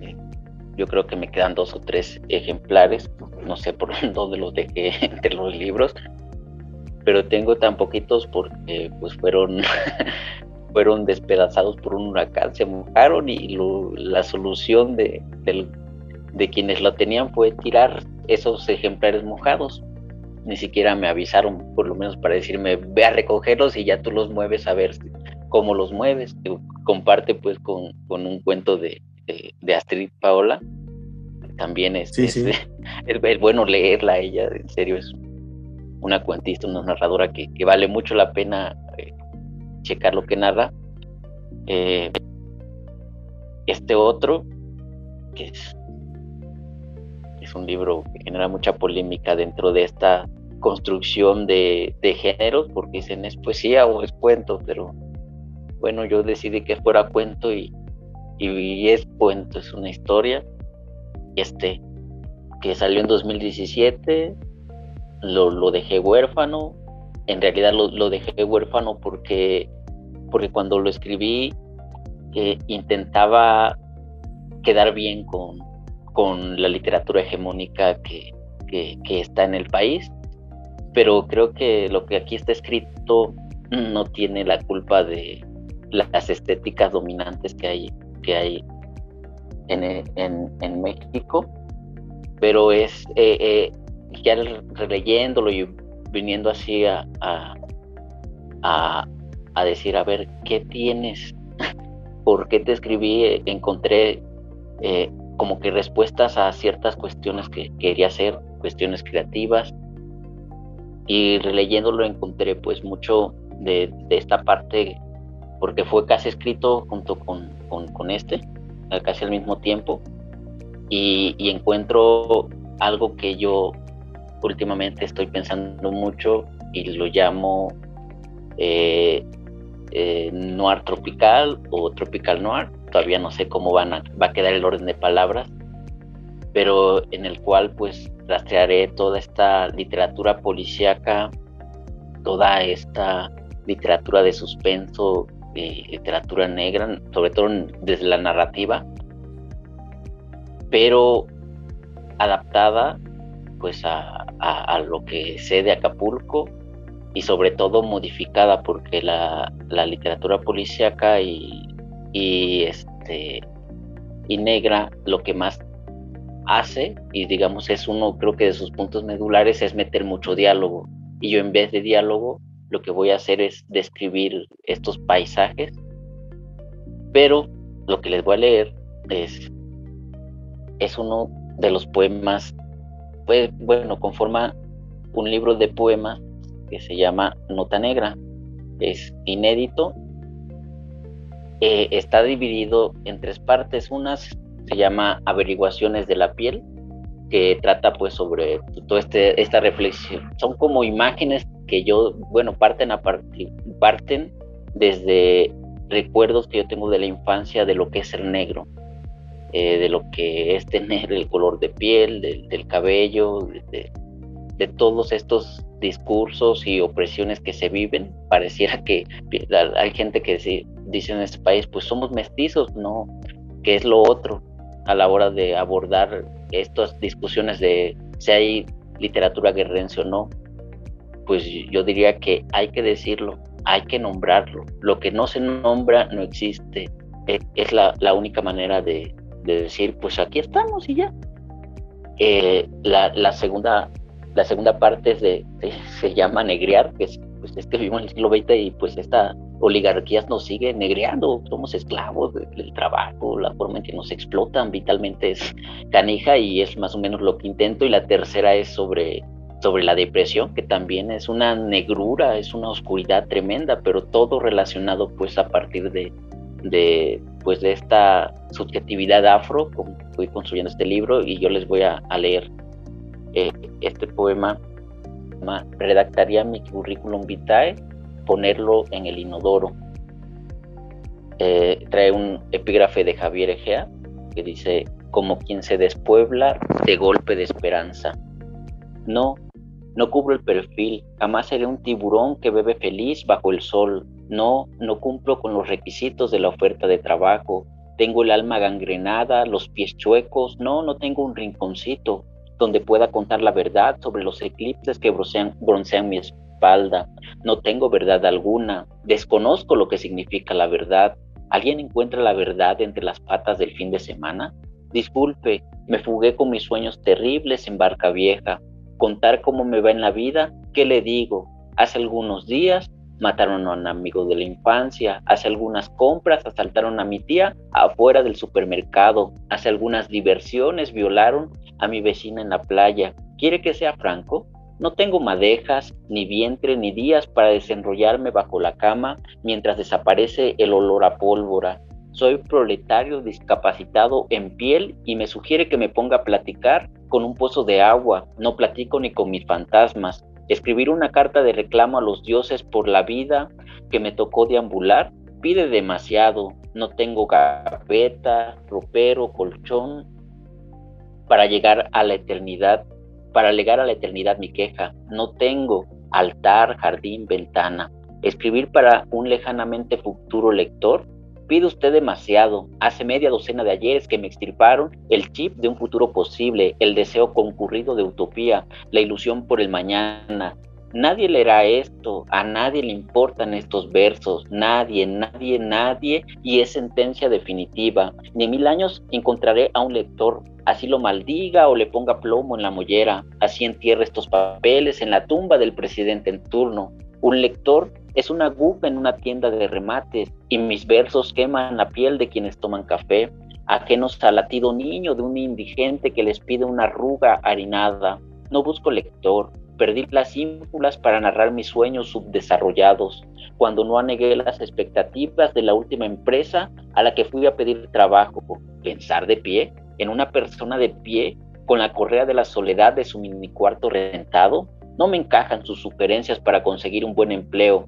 Eh, yo creo que me quedan dos o tres ejemplares, no sé por *laughs* dónde los dejé *laughs* entre los libros, pero tengo tan poquitos porque pues fueron *laughs* fueron despedazados por un huracán, se mojaron y la solución de, de quienes lo tenían fue tirar esos ejemplares mojados. Ni siquiera me avisaron, por lo menos para decirme, ve a recogerlos y ya tú los mueves a ver cómo los mueves. Comparte pues con, un cuento de, de, Astrid Paola. También es, *laughs* es, bueno leerla ella, en serio es una cuentista, una narradora que, que vale mucho la pena eh, checar lo que narra. Eh, este otro, que es, es, un libro que genera mucha polémica dentro de esta construcción de, de géneros, porque dicen es poesía o es cuento, pero bueno, yo decidí que fuera cuento y, y es cuento, es una historia. Este, que salió en 2017, lo, dejé huérfano. En realidad lo, dejé huérfano porque porque cuando lo escribí eh, intentaba quedar bien con, con la literatura hegemónica que, que, está en el país, pero creo que lo que aquí está escrito no tiene la culpa de las estéticas dominantes que hay, que hay en, en, México, pero es eh, eh, ya releyéndolo y viniendo así a decir, a ver, ¿qué tienes? *laughs* ¿Por qué te escribí? Encontré eh, como que respuestas a ciertas cuestiones que quería hacer, cuestiones creativas. Y releyéndolo encontré pues mucho de, esta parte, porque fue casi escrito junto con, con, este, casi al mismo tiempo. Y, y encuentro algo que yo últimamente estoy pensando mucho y lo llamo eh, eh, noir tropical o tropical noir, todavía no sé cómo van a, va a quedar el orden de palabras, pero en el cual pues rastrearé toda esta literatura policíaca, toda esta literatura de suspenso, literatura negra, sobre todo desde la narrativa, pero adaptada pues a, a lo que sé de Acapulco y sobre todo modificada porque la, literatura policíaca y, y, este, y negra lo que más hace y digamos es uno creo que de sus puntos medulares es meter mucho diálogo. Y yo en vez de diálogo lo que voy a hacer es describir estos paisajes. Pero lo que les voy a leer es es uno de los poemas pues bueno conforma un libro de poemas que se llama Nota Negra. Es inédito. Eh, está dividido en tres partes. Una se llama Averiguaciones de la piel, que trata pues sobre toda este, esta reflexión. Son como imágenes que yo, bueno, parten, a parten desde recuerdos que yo tengo de la infancia de lo que es ser negro, eh, de lo que es tener el color de piel, del, cabello, de, de, todos estos discursos y opresiones que se viven. Pareciera que hay gente que dice en este país, pues somos mestizos, no, que es lo otro a la hora de abordar estas discusiones de si hay literatura guerrerense o no. Pues yo diría que hay que decirlo, hay que nombrarlo. Lo que no se nombra no existe. E, es la, única manera de, decir, pues aquí estamos y ya. Eh, la, la segunda la segunda parte de, se llama negrear, que es, pues es que vivimos en el siglo XX y pues esta oligarquía nos sigue negreando, somos esclavos del trabajo, la forma en que nos explotan vitalmente es canija y es más o menos lo que intento. Y la tercera es sobre, sobre la depresión, que también es una negrura, es una oscuridad tremenda, pero todo relacionado pues a partir de, de pues de esta subjetividad afro, como fui construyendo este libro y yo les voy a, leer eh, este poema. Redactaría mi currículum vitae, ponerlo en el inodoro. Eh, trae un epígrafe de Javier Egea que dice, como quien se despuebla de golpe de esperanza. No, no cubro el perfil, jamás seré un tiburón que bebe feliz bajo el sol. No, no cumplo con los requisitos de la oferta de trabajo. Tengo el alma gangrenada, los pies chuecos. No, no tengo un rinconcito donde pueda contar la verdad sobre los eclipses que broncean, broncean mi espalda. No tengo verdad alguna. Desconozco lo que significa la verdad. ¿Alguien encuentra la verdad entre las patas del fin de semana? Disculpe, me fugué con mis sueños terribles en barca vieja contar cómo me va en la vida, ¿qué le digo? Hace algunos días mataron a un amigo de la infancia, hace algunas compras asaltaron a mi tía afuera del supermercado, hace algunas diversiones violaron a mi vecina en la playa. ¿Quiere que sea franco? No tengo madejas, ni vientre, ni días para desenrollarme bajo la cama mientras desaparece el olor a pólvora. Soy proletario discapacitado en piel y me sugiere que me ponga a platicar con un pozo de agua, no platico ni con mis fantasmas. Escribir una carta de reclamo a los dioses por la vida que me tocó deambular pide demasiado. No tengo gaveta, ropero, colchón para llegar a la eternidad, para llegar a la eternidad mi queja. No tengo altar, jardín, ventana. Escribir para un lejanamente futuro lector Pide usted demasiado. Hace media docena de ayeres que me extirparon el chip de un futuro posible, el deseo concurrido de utopía, la ilusión por el mañana. Nadie leerá esto, a nadie le importan estos versos, nadie, nadie, nadie, y es sentencia definitiva. Ni en mil años encontraré a un lector, así lo maldiga o le ponga plomo en la mollera, así entierre estos papeles en la tumba del presidente en turno. Un lector es una aguja en una tienda de remates y mis versos queman la piel de quienes toman café, ajenos al latido niño de un indigente que les pide una arruga harinada. No busco lector, perdí las ínfulas para narrar mis sueños subdesarrollados, cuando no anegué las expectativas de la última empresa a la que fui a pedir trabajo. Pensar de pie, en una persona de pie, con la correa de la soledad de su mini cuarto rentado, no me encajan sus sugerencias para conseguir un buen empleo,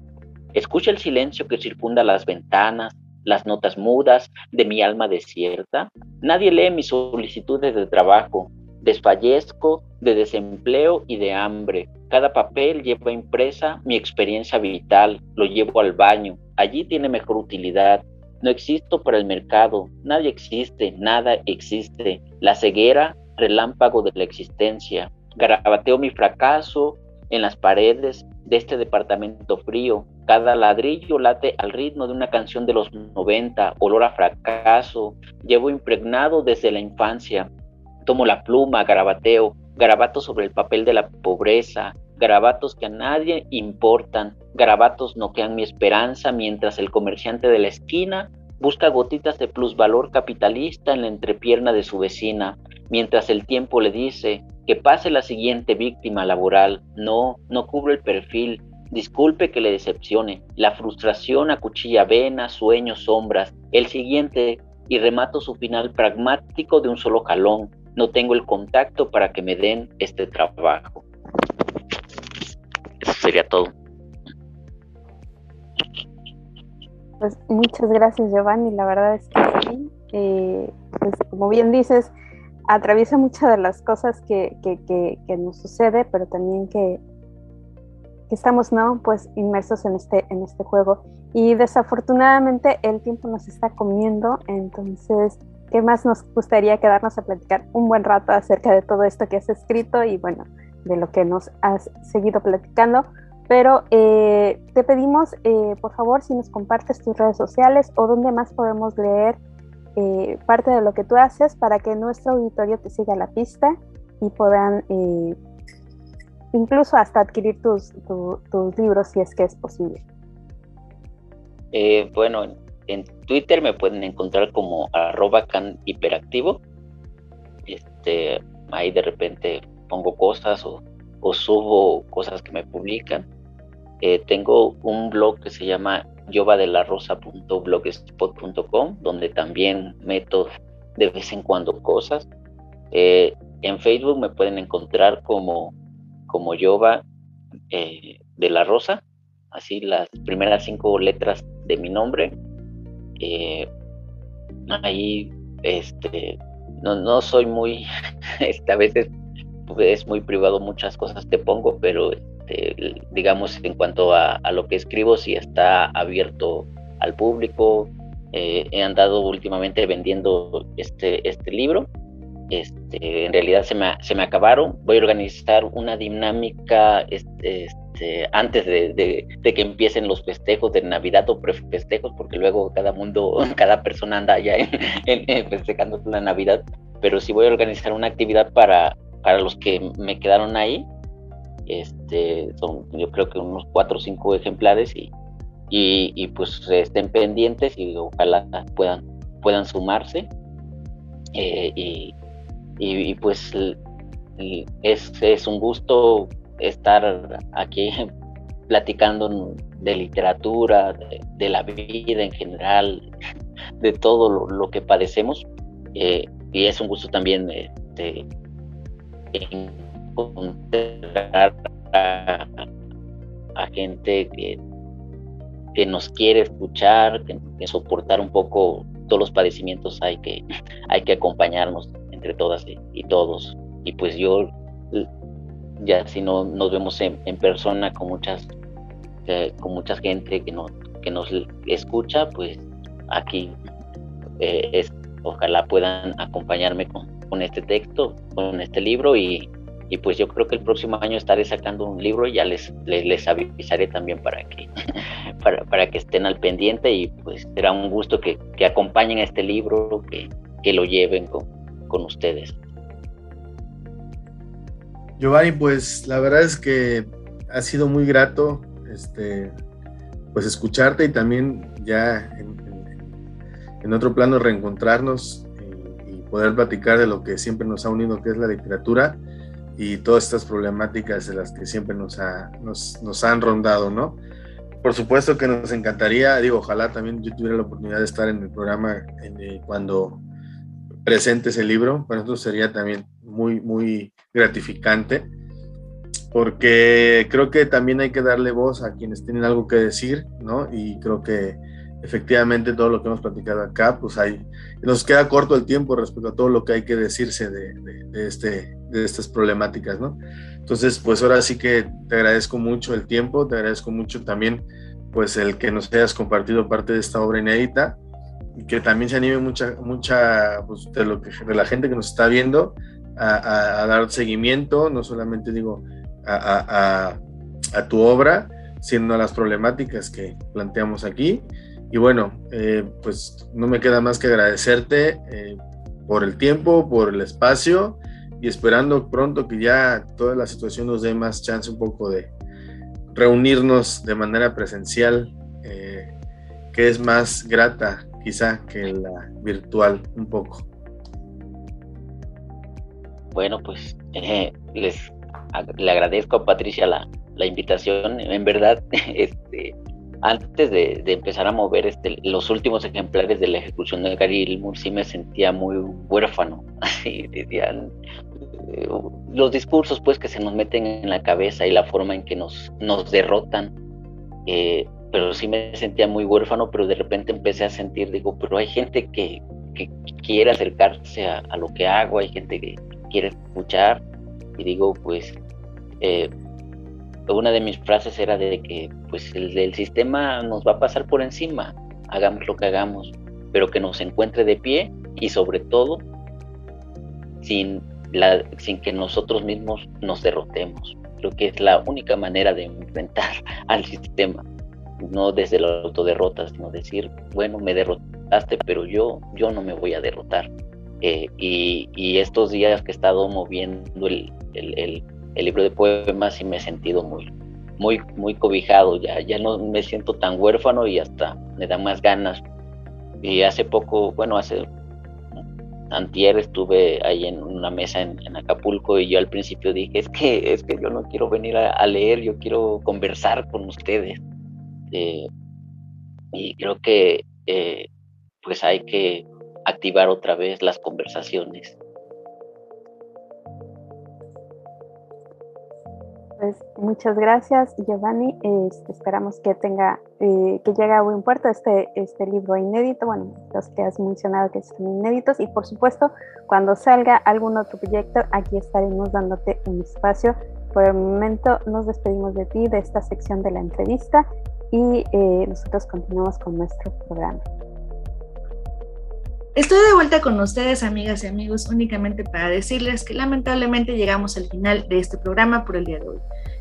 Escucha el silencio que circunda las ventanas, las notas mudas de mi alma desierta. Nadie lee mis solicitudes de trabajo. Desfallezco de desempleo y de hambre. Cada papel lleva impresa mi experiencia vital. Lo llevo al baño. Allí tiene mejor utilidad. No existo para el mercado. Nadie existe. Nada existe. La ceguera, relámpago de la existencia. Garabateo mi fracaso en las paredes de este departamento frío. Cada ladrillo late al ritmo de una canción de los 90, olor a fracaso. Llevo impregnado desde la infancia. Tomo la pluma, garabateo, garabatos sobre el papel de la pobreza, garabatos que a nadie importan, garabatos noquean mi esperanza mientras el comerciante de la esquina busca gotitas de plusvalor capitalista en la entrepierna de su vecina, mientras el tiempo le dice, que pase la siguiente víctima laboral. No, no cubro el perfil. Disculpe que le decepcione. La frustración acuchilla venas, sueños, sombras. El siguiente y remato su final pragmático de un solo jalón. No tengo el contacto para que me den este trabajo. Eso sería todo. Pues muchas gracias Giovanni, la verdad es que sí, eh, pues como bien dices, atraviesa muchas de las cosas que, nos sucede, pero también que, estamos ¿no? pues inmersos en este, en este juego. Y desafortunadamente el tiempo nos está comiendo, entonces, ¿qué más nos gustaría quedarnos a platicar un buen rato acerca de todo esto que has escrito y bueno, de lo que nos has seguido platicando? Pero eh, te pedimos, eh, por favor, si nos compartes tus redes sociales o dónde más podemos leer eh, parte de lo que tú haces para que nuestro auditorio te siga la pista y puedan eh, incluso hasta adquirir tus, libros si es que es posible. Eh, bueno, en Twitter me pueden encontrar como arroba can hiperactivo. Este, ahí de repente pongo cosas o o subo cosas que me publican. Tengo un blog que se llama yovadelarosa.blogspot.com, donde también meto de vez en cuando cosas. Eh, en Facebook me pueden encontrar como, como Yova eh, de la Rosa, así las primeras cinco letras de mi nombre. ahí este, no, no soy muy, *laughs* este, a veces es muy privado muchas cosas que pongo, pero este, digamos en cuanto a, lo que escribo sí está abierto al público. Eh, he andado últimamente vendiendo este, este libro. Este, en realidad se me, se me acabaron. Voy a organizar una dinámica este, este antes de, que empiecen los festejos de Navidad o prefestejos, porque luego cada mundo, *laughs* cada persona anda ya en, festejando la Navidad. Pero sí voy a organizar una actividad para, para los que me quedaron ahí, este, son yo creo que unos cuatro o cinco ejemplares y, y, pues estén pendientes y ojalá puedan, puedan sumarse. Eh, y, y, pues es, es un gusto estar aquí *laughs* platicando de literatura, de, la vida en general, *laughs* de todo lo, que padecemos. Eh, y es un gusto también este, encontrar a, gente que, que, nos quiere escuchar, que, soportar un poco todos los padecimientos, hay que, *laughs* hay que acompañarnos entre todas y, todos. Y pues yo, ya si no nos vemos en, persona con muchas, eh, con mucha gente que, no, que nos escucha, pues aquí eh, es, ojalá puedan acompañarme con, con este texto, con este libro y, y, pues yo creo que el próximo año estaré sacando un libro y ya les, les, avisaré también para que, *laughs* para, para, que estén al pendiente y pues será un gusto que, que acompañen a este libro, que, que lo lleven con, con ustedes. Giovanni, pues la verdad es que ha sido muy grato este, pues escucharte y también ya en, otro plano reencontrarnos poder platicar de lo que siempre nos ha unido, que es la literatura y todas estas problemáticas de las que siempre nos, nos, han rondado, ¿no? Por supuesto que nos encantaría, digo, ojalá también yo tuviera la oportunidad de estar en el programa eh, cuando presentes el libro, para nosotros sería también muy, muy gratificante, porque creo que también hay que darle voz a quienes tienen algo que decir, ¿no? Y creo que efectivamente todo lo que hemos platicado acá, pues hay, nos queda corto el tiempo respecto a todo lo que hay que decirse de, de, este, de estas problemáticas, ¿no? Entonces, pues ahora sí que te agradezco mucho el tiempo, te agradezco mucho también, pues el que nos hayas compartido parte de esta obra inédita y que también se anime mucha, mucha, pues de, lo que, de la gente que nos está viendo a, a, dar seguimiento, no solamente digo a, a tu obra, sino a las problemáticas que planteamos aquí y bueno, eh, pues no me queda más que agradecerte eh, por el tiempo, por el espacio y esperando pronto que ya toda la situación nos dé más chance un poco de reunirnos de manera presencial, eh, que es más grata quizá que la virtual un poco. Bueno, pues les le agradezco a Patricia la, la invitación. En verdad, *laughs* este, antes de, empezar a mover este, los últimos ejemplares de la ejecución de Gary Gilmour, sí me sentía muy huérfano. *laughs* Así eh, los discursos pues que se nos meten en la cabeza y la forma en que nos, nos derrotan. Eh, pero sí me sentía muy huérfano, pero de repente empecé a sentir, digo, pero hay gente que, que quiere acercarse a, a, lo que hago, hay gente que quiere escuchar, y digo, pues eh, una de mis frases era de que pues el, sistema nos va a pasar por encima, hagamos lo que hagamos, pero que nos encuentre de pie y sobre todo sin, que nosotros mismos nos derrotemos. Creo que es la única manera de enfrentar *laughs* al sistema, no desde la autoderrota, sino decir, bueno, me derrotaste, pero yo, yo no me voy a derrotar. Eh, y, estos días que he estado moviendo el libro de poemas y me he sentido muy, muy, muy cobijado, ya, ya no me siento tan huérfano y hasta me da más ganas. Y hace poco, bueno, hace antier estuve ahí en una mesa en, Acapulco y yo al principio dije, es que, es que yo no quiero venir a, leer, yo quiero conversar con ustedes. Eh, y creo que eh, pues hay que activar otra vez las conversaciones. Pues muchas gracias, Giovanni. Este, esperamos que tenga, eh, que llegue a buen puerto este, este libro inédito, bueno, los que has mencionado que son inéditos, y por supuesto, cuando salga algún otro proyecto, aquí estaremos dándote un espacio. Por el momento nos despedimos de ti, de esta sección de la entrevista, y eh, nosotros continuamos con nuestro programa. Estoy de vuelta con ustedes, amigas y amigos, únicamente para decirles que lamentablemente llegamos al final de este programa por el día de hoy.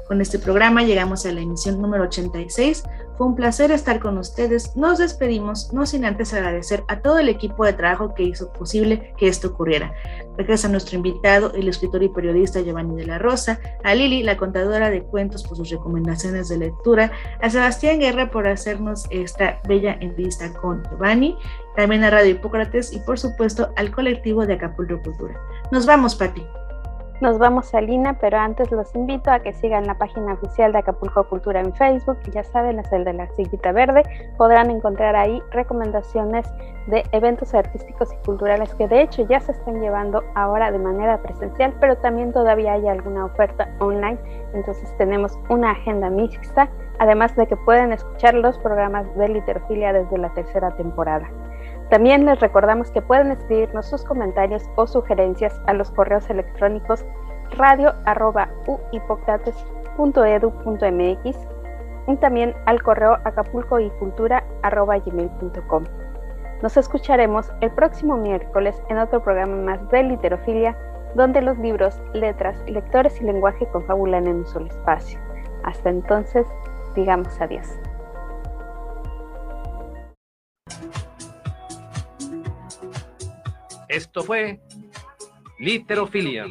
Con este programa llegamos a la emisión número 86. Fue un placer estar con ustedes. Nos despedimos, no sin antes agradecer a todo el equipo de trabajo que hizo posible que esto ocurriera. Gracias a nuestro invitado, el escritor y periodista Giovanni de la Rosa, a Lili, la contadora de cuentos por sus recomendaciones de lectura, a Sebastián Guerra por hacernos esta bella entrevista con Giovanni, también a Radio Hipócrates y por supuesto al colectivo de Acapulco Cultura. Nos vamos, Pati. Nos vamos a Lina, pero antes los invito a que sigan la página oficial de Acapulco Cultura en Facebook, ya saben, es el de la sillita verde. Podrán encontrar ahí recomendaciones de eventos artísticos y culturales que de hecho ya se están llevando ahora de manera presencial, pero también todavía hay alguna oferta online. Entonces tenemos una agenda mixta, además de que pueden escuchar los programas de literofilia desde la tercera temporada. También les recordamos que pueden escribirnos sus comentarios o sugerencias a los correos electrónicos radio.hipocrates.edu.mx y también al correo acapulcoycultura.gmail.com. Nos escucharemos el próximo miércoles en otro programa más de Literofilia, donde los libros, letras, lectores y lenguaje confabulan en un solo espacio. Hasta entonces, digamos adiós. Esto fue Literofilia